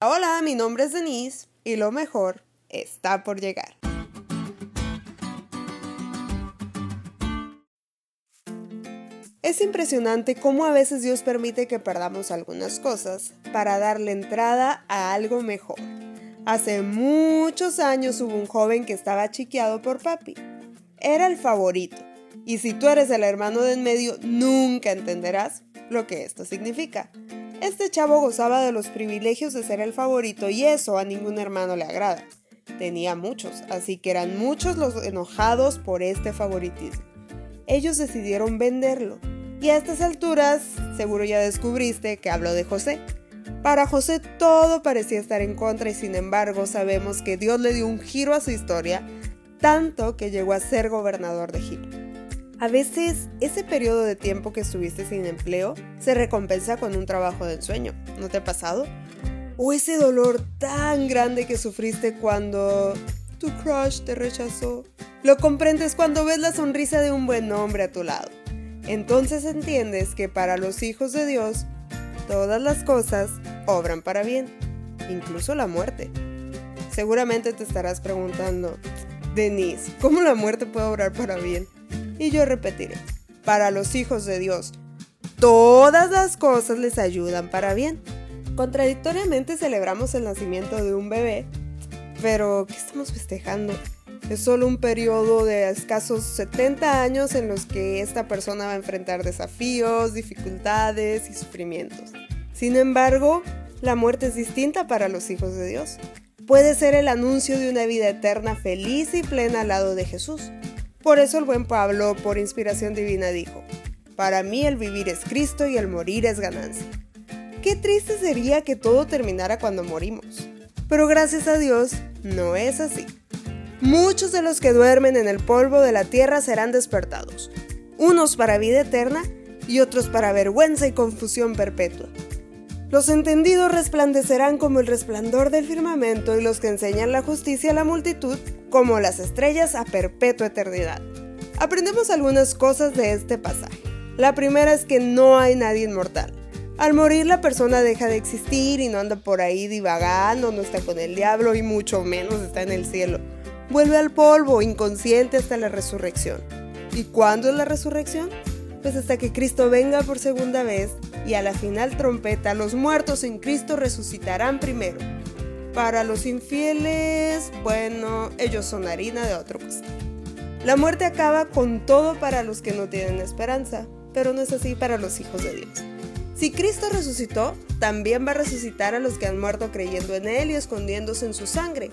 Hola, mi nombre es Denise y lo mejor está por llegar. Es impresionante cómo a veces Dios permite que perdamos algunas cosas para darle entrada a algo mejor. Hace muchos años hubo un joven que estaba chiqueado por papi. Era el favorito. Y si tú eres el hermano de en medio, nunca entenderás lo que esto significa. Este chavo gozaba de los privilegios de ser el favorito y eso a ningún hermano le agrada. Tenía muchos, así que eran muchos los enojados por este favoritismo. Ellos decidieron venderlo. Y a estas alturas, seguro ya descubriste que hablo de José. Para José todo parecía estar en contra y sin embargo sabemos que Dios le dio un giro a su historia, tanto que llegó a ser gobernador de Egipto. A veces ese periodo de tiempo que estuviste sin empleo se recompensa con un trabajo de ensueño. ¿No te ha pasado? O ese dolor tan grande que sufriste cuando tu crush te rechazó. Lo comprendes cuando ves la sonrisa de un buen hombre a tu lado. Entonces entiendes que para los hijos de Dios, todas las cosas obran para bien, incluso la muerte. Seguramente te estarás preguntando, Denise, ¿cómo la muerte puede obrar para bien? Y yo repetiré, para los hijos de Dios, todas las cosas les ayudan para bien. Contradictoriamente celebramos el nacimiento de un bebé, pero ¿qué estamos festejando? Es solo un periodo de escasos 70 años en los que esta persona va a enfrentar desafíos, dificultades y sufrimientos. Sin embargo, la muerte es distinta para los hijos de Dios. Puede ser el anuncio de una vida eterna feliz y plena al lado de Jesús. Por eso el buen Pablo, por inspiración divina, dijo, Para mí el vivir es Cristo y el morir es ganancia. Qué triste sería que todo terminara cuando morimos. Pero gracias a Dios, no es así. Muchos de los que duermen en el polvo de la tierra serán despertados, unos para vida eterna y otros para vergüenza y confusión perpetua. Los entendidos resplandecerán como el resplandor del firmamento y los que enseñan la justicia a la multitud como las estrellas a perpetua eternidad. Aprendemos algunas cosas de este pasaje. La primera es que no hay nadie inmortal. Al morir la persona deja de existir y no anda por ahí divagando, no está con el diablo y mucho menos está en el cielo. Vuelve al polvo, inconsciente hasta la resurrección. ¿Y cuándo es la resurrección? Pues hasta que Cristo venga por segunda vez y a la final trompeta los muertos en Cristo resucitarán primero. Para los infieles, bueno, ellos son harina de otro costal. La muerte acaba con todo para los que no tienen esperanza, pero no es así para los hijos de Dios. Si Cristo resucitó, también va a resucitar a los que han muerto creyendo en Él y escondiéndose en su sangre,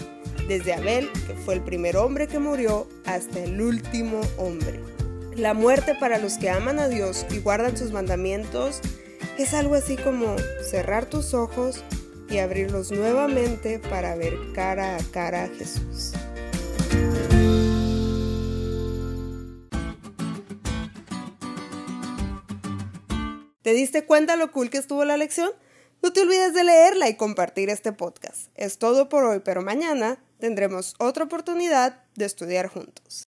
desde Abel, que fue el primer hombre que murió, hasta el último hombre. La muerte para los que aman a Dios y guardan sus mandamientos es algo así como cerrar tus ojos y abrirlos nuevamente para ver cara a cara a Jesús. ¿Te diste cuenta lo cool que estuvo la lección? No te olvides de leerla y compartir este podcast. Es todo por hoy, pero mañana tendremos otra oportunidad de estudiar juntos.